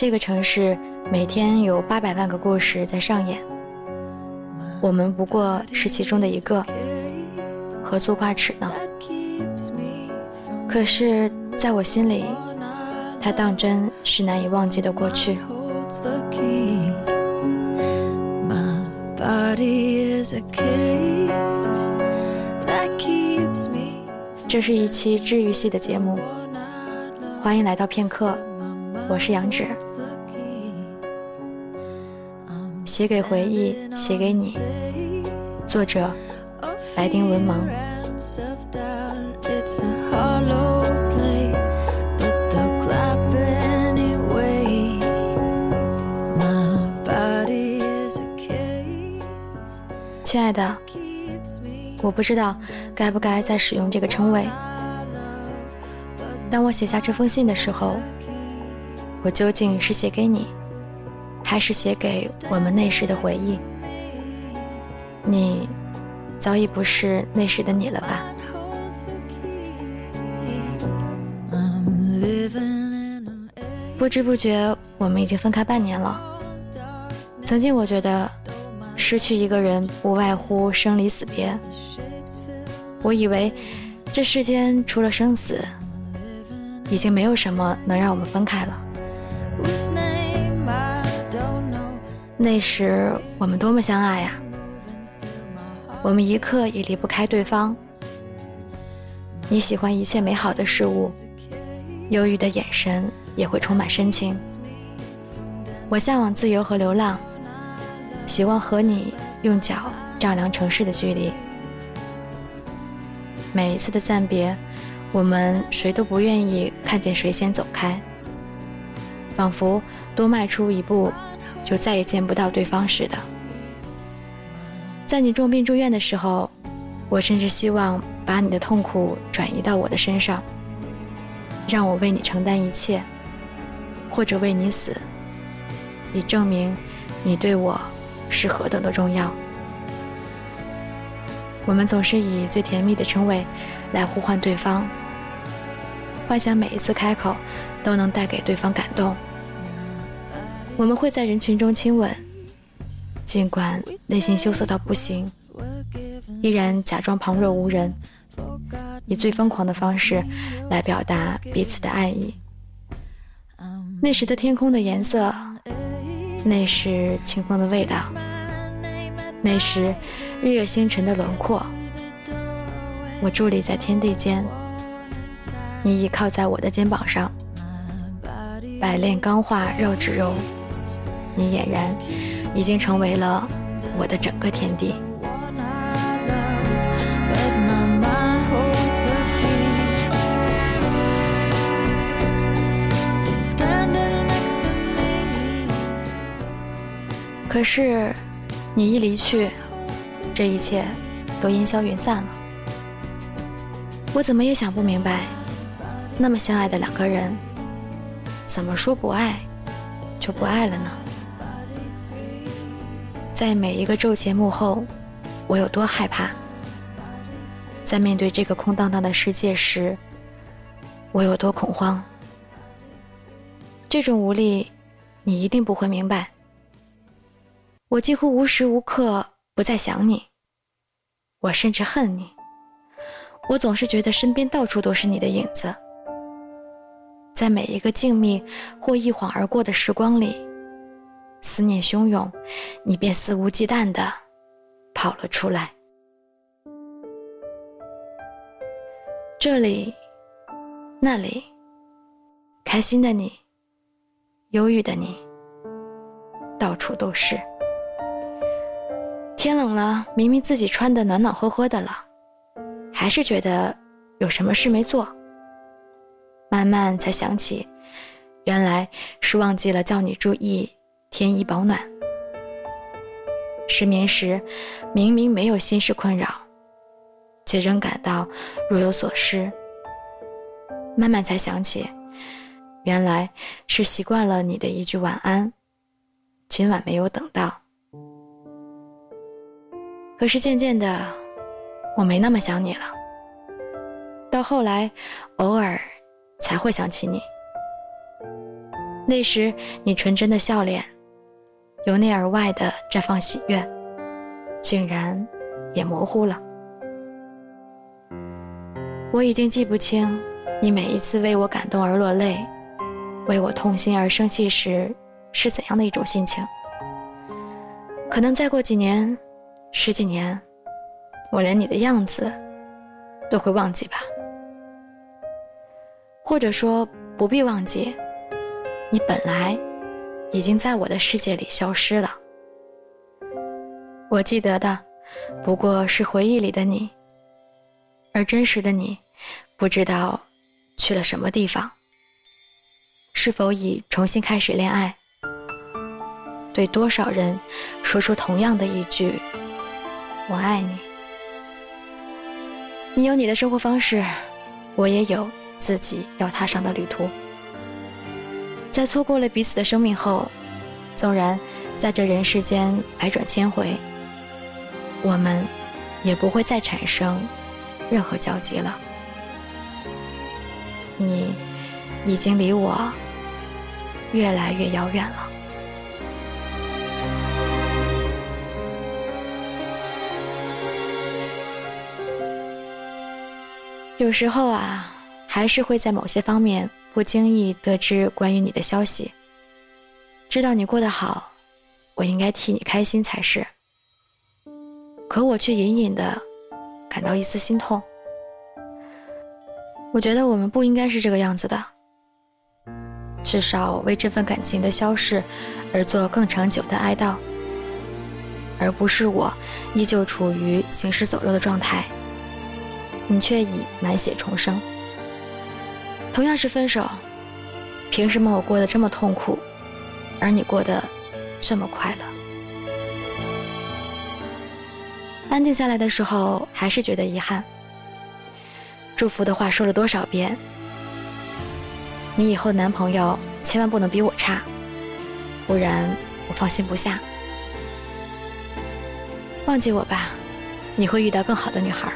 这个城市每天有八百万个故事在上演，我们不过是其中的一个，何足挂齿呢？可是，在我心里，它当真是难以忘记的过去。这是一期治愈系的节目，欢迎来到片刻，我是杨芷。写给回忆，写给你。作者：白丁文盲。亲爱的，我不知道该不该再使用这个称谓。当我写下这封信的时候，我究竟是写给你，还是写给我们那时的回忆？你早已不是那时的你了吧？不知不觉，我们已经分开半年了。曾经我觉得。失去一个人，不外乎生离死别。我以为这世间除了生死，已经没有什么能让我们分开了。那时我们多么相爱呀！我们一刻也离不开对方。你喜欢一切美好的事物，忧郁的眼神也会充满深情。我向往自由和流浪。希望和你用脚丈量城市的距离。每一次的暂别，我们谁都不愿意看见谁先走开，仿佛多迈出一步，就再也见不到对方似的。在你重病住院的时候，我甚至希望把你的痛苦转移到我的身上，让我为你承担一切，或者为你死，以证明你对我。是何等的重要！我们总是以最甜蜜的称谓来呼唤对方，幻想每一次开口都能带给对方感动。我们会在人群中亲吻，尽管内心羞涩到不行，依然假装旁若无人，以最疯狂的方式来表达彼此的爱意。那时的天空的颜色。那是清风的味道，那时日月星辰的轮廓。我伫立在天地间，你倚靠在我的肩膀上，百炼钢化绕指柔，你俨然已经成为了我的整个天地。可是，你一离去，这一切都烟消云散了。我怎么也想不明白，那么相爱的两个人，怎么说不爱就不爱了呢？在每一个昼节幕后，我有多害怕；在面对这个空荡荡的世界时，我有多恐慌。这种无力，你一定不会明白。我几乎无时无刻不在想你，我甚至恨你。我总是觉得身边到处都是你的影子，在每一个静谧或一晃而过的时光里，思念汹涌，你便肆无忌惮地跑了出来。这里，那里，开心的你，忧郁的你，到处都是。天冷了，明明自己穿的暖暖和和的了，还是觉得有什么事没做。慢慢才想起，原来是忘记了叫你注意添衣保暖。失眠时，明明没有心事困扰，却仍感到若有所失。慢慢才想起，原来是习惯了你的一句晚安，今晚没有等到。可是渐渐的，我没那么想你了。到后来，偶尔才会想起你。那时你纯真的笑脸，由内而外的绽放喜悦，竟然也模糊了。我已经记不清你每一次为我感动而落泪，为我痛心而生气时是怎样的一种心情。可能再过几年、十几年，我连你的样子都会忘记吧。或者说，不必忘记，你本来已经在我的世界里消失了。我记得的，不过是回忆里的你，而真实的你，不知道去了什么地方。是否已重新开始恋爱？对多少人说出同样的一句“我爱你”？你有你的生活方式，我也有。自己要踏上的旅途，在错过了彼此的生命后，纵然在这人世间百转千回，我们也不会再产生任何交集了。你已经离我越来越遥远了。有时候啊。还是会在某些方面不经意得知关于你的消息，知道你过得好，我应该替你开心才是。可我却隐隐的感到一丝心痛。我觉得我们不应该是这个样子的，至少为这份感情的消逝而做更长久的哀悼，而不是我依旧处于行尸走肉的状态，你却已满血重生。同样是分手，凭什么我过得这么痛苦，而你过得这么快乐？安静下来的时候，还是觉得遗憾。祝福的话说了多少遍？你以后男朋友千万不能比我差，不然我放心不下。忘记我吧，你会遇到更好的女孩。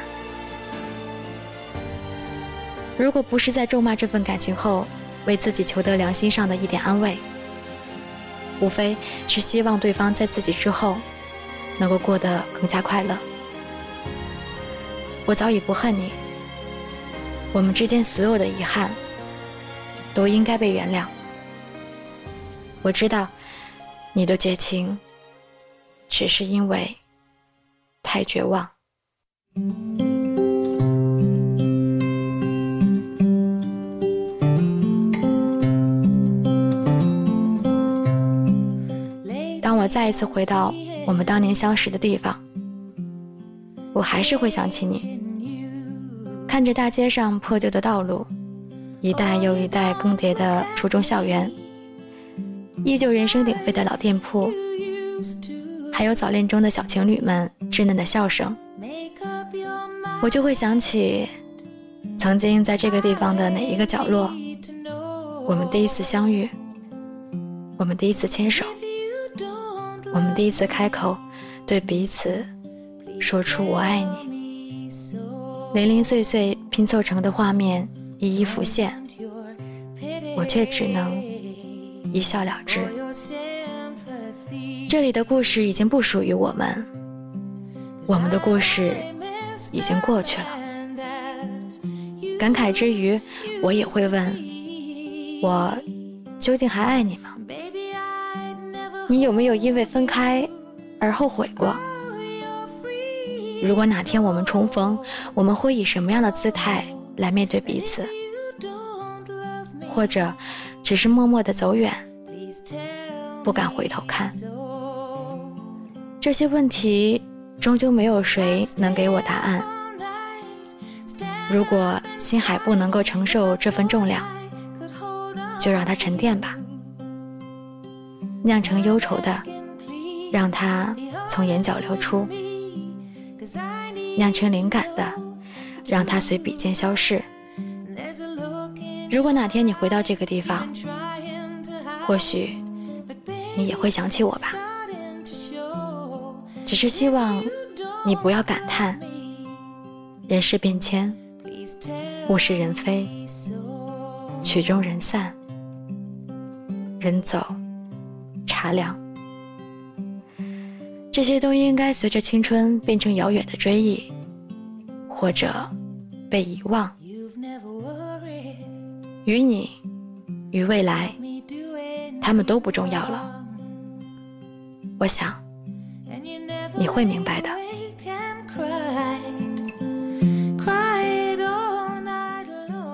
如果不是在咒骂这份感情后，为自己求得良心上的一点安慰，无非是希望对方在自己之后，能够过得更加快乐。我早已不恨你，我们之间所有的遗憾，都应该被原谅。我知道，你的绝情，只是因为太绝望。我再一次回到我们当年相识的地方，我还是会想起你。看着大街上破旧的道路，一代又一代更迭的初中校园，依旧人声鼎沸的老店铺，还有早恋中的小情侣们稚嫩的笑声，我就会想起曾经在这个地方的哪一个角落，我们第一次相遇，我们第一次牵手。我们第一次开口，对彼此说出“我爱你”，零零碎碎拼凑成的画面一一浮现，我却只能一笑了之。这里的故事已经不属于我们，我们的故事已经过去了。感慨之余，我也会问：我究竟还爱你吗？你有没有因为分开而后悔过？如果哪天我们重逢，我们会以什么样的姿态来面对彼此？或者只是默默的走远，不敢回头看？这些问题终究没有谁能给我答案。如果心海不能够承受这份重量，就让它沉淀吧。酿成忧愁的，让它从眼角流出；酿成灵感的，让它随笔尖消逝。如果哪天你回到这个地方，或许你也会想起我吧。只是希望你不要感叹人事变迁，物是人非，曲终人散。人走，茶凉，这些都应该随着青春变成遥远的追忆，或者被遗忘。与你，与未来，他们都不重要了。我想，你会明白的。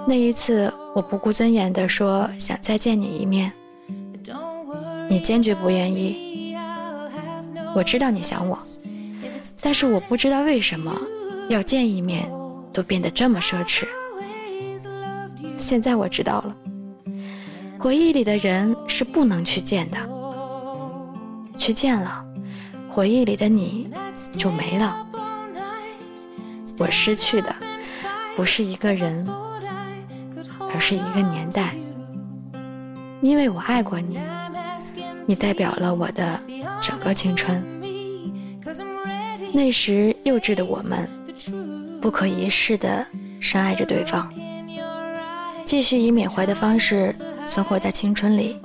那一次，我不顾尊严地说想再见你一面，你坚决不愿意。我知道你想我，但是我不知道为什么要见一面都变得这么奢侈。现在我知道了，回忆里的人是不能去见的，去见了，回忆里的你就没了。我失去的不是一个人。而是一个年代，因为我爱过你，你代表了我的整个青春。那时幼稚的我们，不可一世的深爱着对方，继续以缅怀的方式存活在青春里，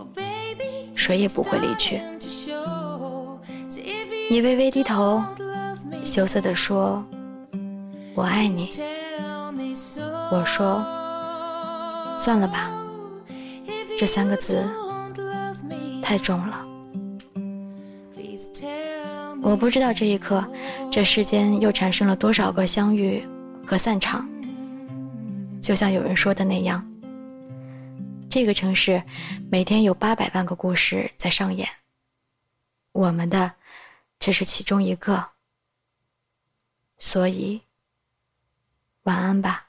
谁也不会离去。你微微低头，羞涩地说：“我爱你。”我说。算了吧，这三个字太重了。我不知道这一刻，这世间又产生了多少个相遇和散场。就像有人说的那样，这个城市每天有八百万个故事在上演，我们的只是其中一个。所以，晚安吧。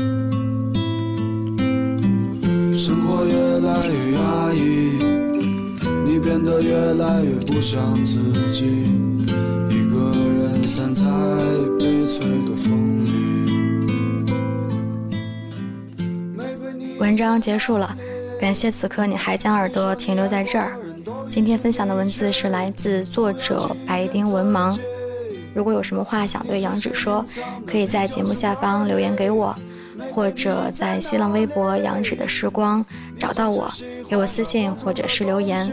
越来越不像自己，一个人散在悲催的风里。文章结束了，感谢此刻你还将耳朵停留在这儿。今天分享的文字是来自作者白丁文盲。如果有什么话想对杨芷说，可以在节目下方留言给我，或者在新浪微博“杨芷的时光”找到我，给我私信或者是留言。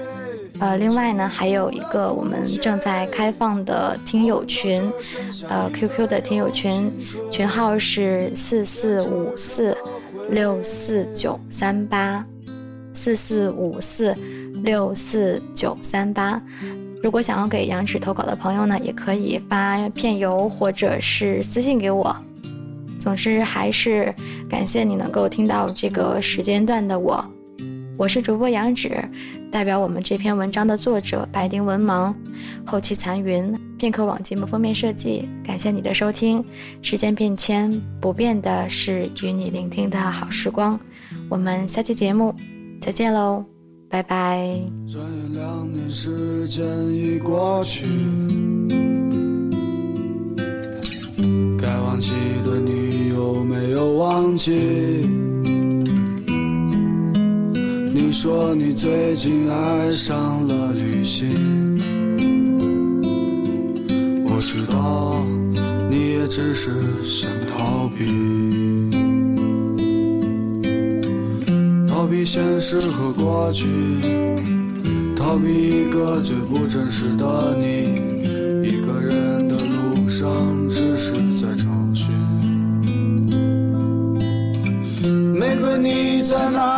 呃，另外呢，还有一个我们正在开放的听友群，呃，QQ 的听友群，群号是四四五四六四九三八，四四五四六四九三八。如果想要给杨芷投稿的朋友呢，也可以发片邮或者是私信给我。总之，还是感谢你能够听到这个时间段的我。我是主播杨芷，代表我们这篇文章的作者白丁文盲，后期残云，片刻网节目封面设计。感谢你的收听。时间变迁，不变的是与你聆听的好时光。我们下期节目再见喽，拜拜。转眼两年时间已过去，该忘记的你有没有忘记？说你最近爱上了旅行，我知道你也只是想逃避，逃避现实和过去，逃避一个最不真实的你。一个人的路上只是在找寻，玫瑰你在哪？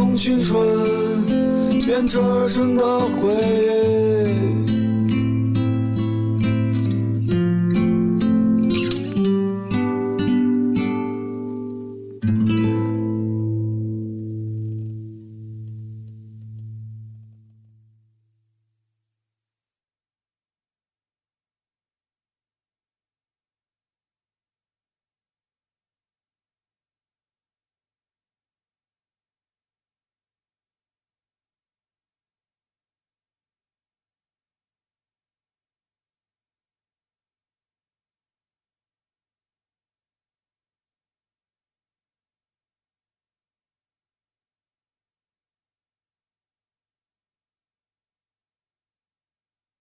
用青春编织成的回忆。